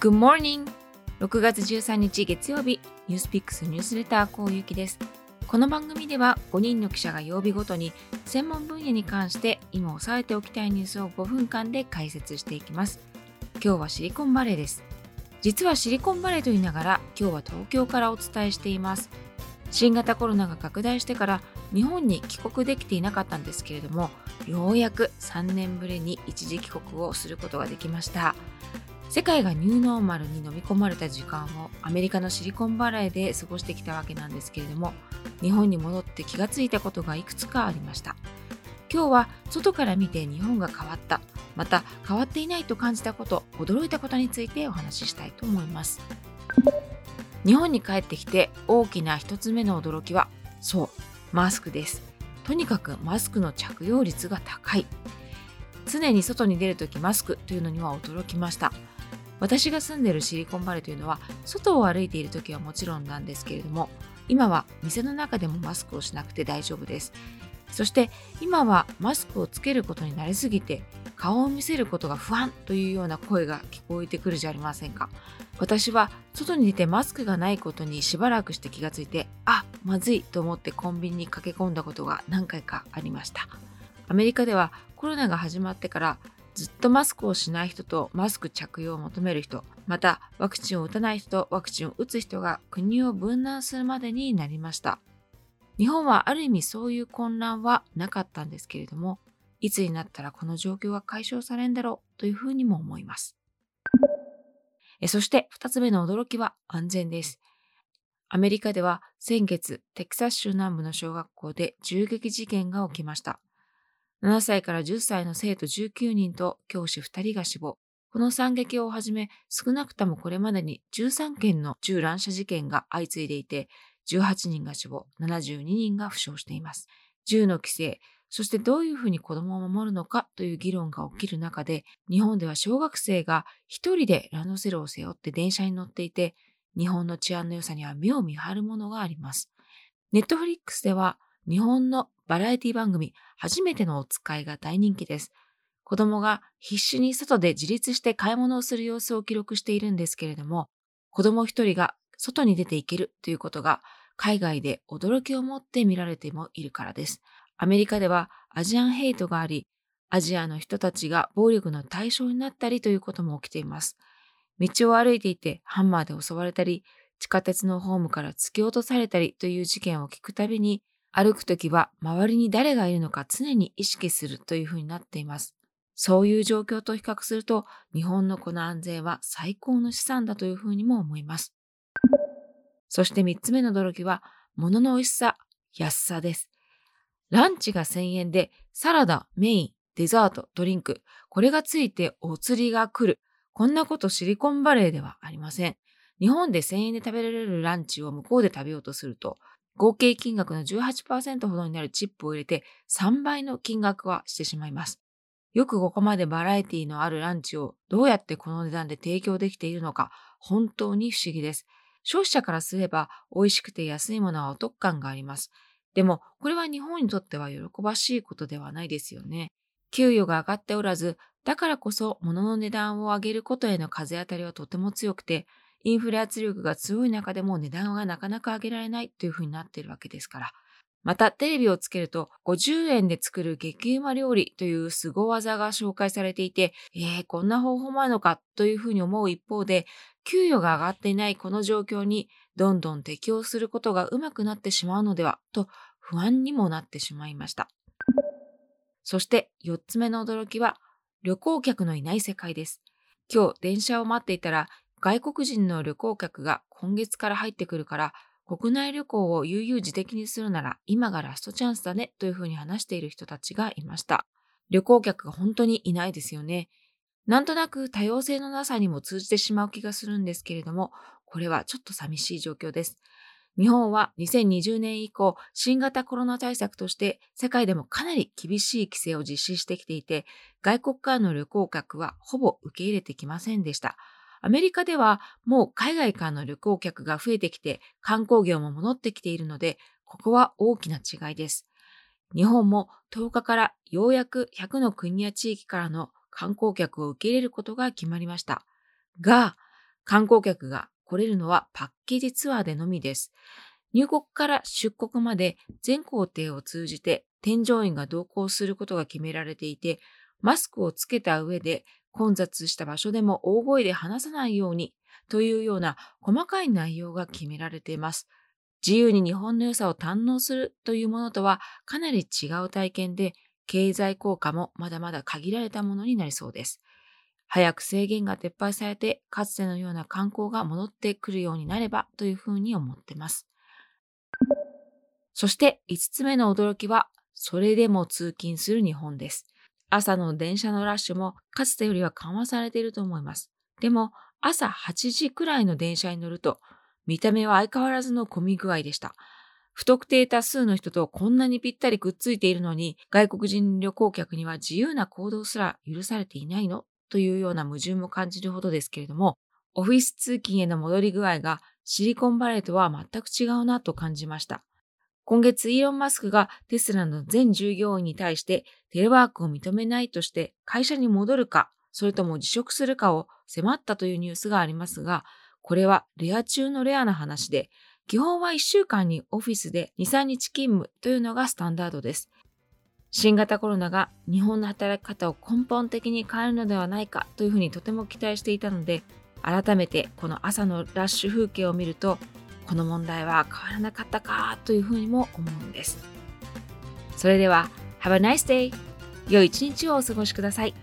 Good morning! 6月13日月曜日、ニュースピックスニュースレターこうゆきです。この番組では5人の記者が曜日ごとに専門分野に関して今押さえておきたいニュースを5分間で解説していきます。今日はシリコンバレーです。実はシリコンバレーと言いながら今日は東京からお伝えしています。新型コロナが拡大してから日本に帰国できていなかったんですけれどもようやく3年ぶりに一時帰国をすることができました世界がニューノーマルに飲み込まれた時間をアメリカのシリコンバレーで過ごしてきたわけなんですけれども日本に戻って気がついたことがいくつかありました。今日は外から見て日本が変わったまた変わっていないと感じたこと驚いたことについてお話ししたいと思います。日本に帰ってきて大きな一つ目の驚きはそうマスクです。とにかくマスクの着用率が高い。常に外に出るときマスクというのには驚きました。私が住んでいるシリコンバレーというのは外を歩いている時はもちろんなんですけれども今は店の中でもマスクをしなくて大丈夫です。そして今はマスクをつけることになりすぎて顔を見せることが不安というような声が聞こえてくるじゃありませんか。私は外に出てマスクがないことにしばらくして気がついてあまずいと思ってコンビニに駆け込んだことが何回かありました。アメリカではコロナが始まってからずっとマスクをしない人とマスク着用を求める人、またワクチンを打たない人とワクチンを打つ人が国を分断するまでになりました。日本はある意味そういう混乱はなかったんですけれども、いつになったらこの状況が解消されるんだろうというふうにも思います。そして二つ目の驚きは安全です。アメリカでは先月、テキサス州南部の小学校で銃撃事件が起きました。7歳から10歳の生徒19人と教師2人が死亡。この惨劇をはじめ、少なくともこれまでに13件の銃乱射事件が相次いでいて、18人が死亡、72人が負傷しています。銃の規制、そしてどういうふうに子供を守るのかという議論が起きる中で、日本では小学生が一人でランドセルを背負って電車に乗っていて、日本の治安の良さには目を見張るものがあります。ネットフリックスでは日本のバラエティ番組、初めてのお使いが大人気です。子供が必死に外で自立して買い物をする様子を記録しているんですけれども、子供一人が外に出ていけるということが海外で驚きを持って見られてもいるからです。アメリカではアジアンヘイトがあり、アジアの人たちが暴力の対象になったりということも起きています。道を歩いていてハンマーで襲われたり、地下鉄のホームから突き落とされたりという事件を聞くたびに歩くときは周りに誰がいるのか常に意識するというふうになっています。そういう状況と比較すると、日本のこの安全は最高の資産だというふうにも思います。そして三つ目の驚きは、物の美味しさ、安さです。ランチが1000円で、サラダ、メイン、デザート、ドリンク、これがついてお釣りが来る。こんなことシリコンバレーではありません。日本で1000円で食べられるランチを向こうで食べようとすると、合計金額の18%ほどになるチップを入れて3倍の金額はしてしまいます。よくここまでバラエティのあるランチをどうやってこの値段で提供できているのか本当に不思議です。消費者からすれば美味しくて安いものはお得感があります。でもこれは日本にとっては喜ばしいことではないですよね。給与が上がっておらず、だからこそ物の値段を上げることへの風当たりはとても強くて、インフレ圧力が強い中でも値段がなかなか上げられないというふうになっているわけですから。また、テレビをつけると、50円で作る激うま料理という凄技が紹介されていて、えー、こんな方法もあるのかというふうに思う一方で、給与が上がっていないこの状況に、どんどん適応することがうまくなってしまうのでは、と不安にもなってしまいました。そして4つ目の驚きは、旅行客のいない世界です。今日電車を待っていたら外国人の旅行客が今月から入ってくるから、国内旅行を悠々自適にするなら今がラストチャンスだねというふうに話している人たちがいました。旅行客が本当にいないですよね。なんとなく多様性のなさにも通じてしまう気がするんですけれども、これはちょっと寂しい状況です。日本は2020年以降、新型コロナ対策として世界でもかなり厳しい規制を実施してきていて、外国からの旅行客はほぼ受け入れてきませんでした。アメリカではもう海外からの旅行客が増えてきて観光業も戻ってきているので、ここは大きな違いです。日本も10日からようやく100の国や地域からの観光客を受け入れることが決まりました。が、観光客が来れるのはパッケージツアーでのみです。入国から出国まで全工程を通じて添乗員が同行することが決められていて、マスクをつけた上で混雑した場所でも大声で話さないようにというような細かい内容が決められています。自由に日本の良さを堪能するというものとはかなり違う体験で、経済効果もまだまだ限られたものになりそうです。早く制限が撤廃されて、かつてのような観光が戻ってくるようになればというふうに思ってます。そして5つ目の驚きは、それでも通勤する日本です。朝の電車のラッシュもかつてよりは緩和されていると思います。でも朝8時くらいの電車に乗ると見た目は相変わらずの混み具合でした。不特定多数の人とこんなにぴったりくっついているのに外国人旅行客には自由な行動すら許されていないのというような矛盾も感じるほどですけれども、オフィス通勤への戻り具合がシリコンバレーとは全く違うなと感じました。今月イーロン・マスクがテスラの全従業員に対してテレワークを認めないとして会社に戻るか、それとも辞職するかを迫ったというニュースがありますが、これはレア中のレアな話で、基本は1週間にオフィスで2、3日勤務というのがスタンダードです。新型コロナが日本の働き方を根本的に変えるのではないかというふうにとても期待していたので、改めてこの朝のラッシュ風景を見ると、この問題は変わらなかったかというふうにも思うんです。それでは、Have a nice day! 良い一日をお過ごしください。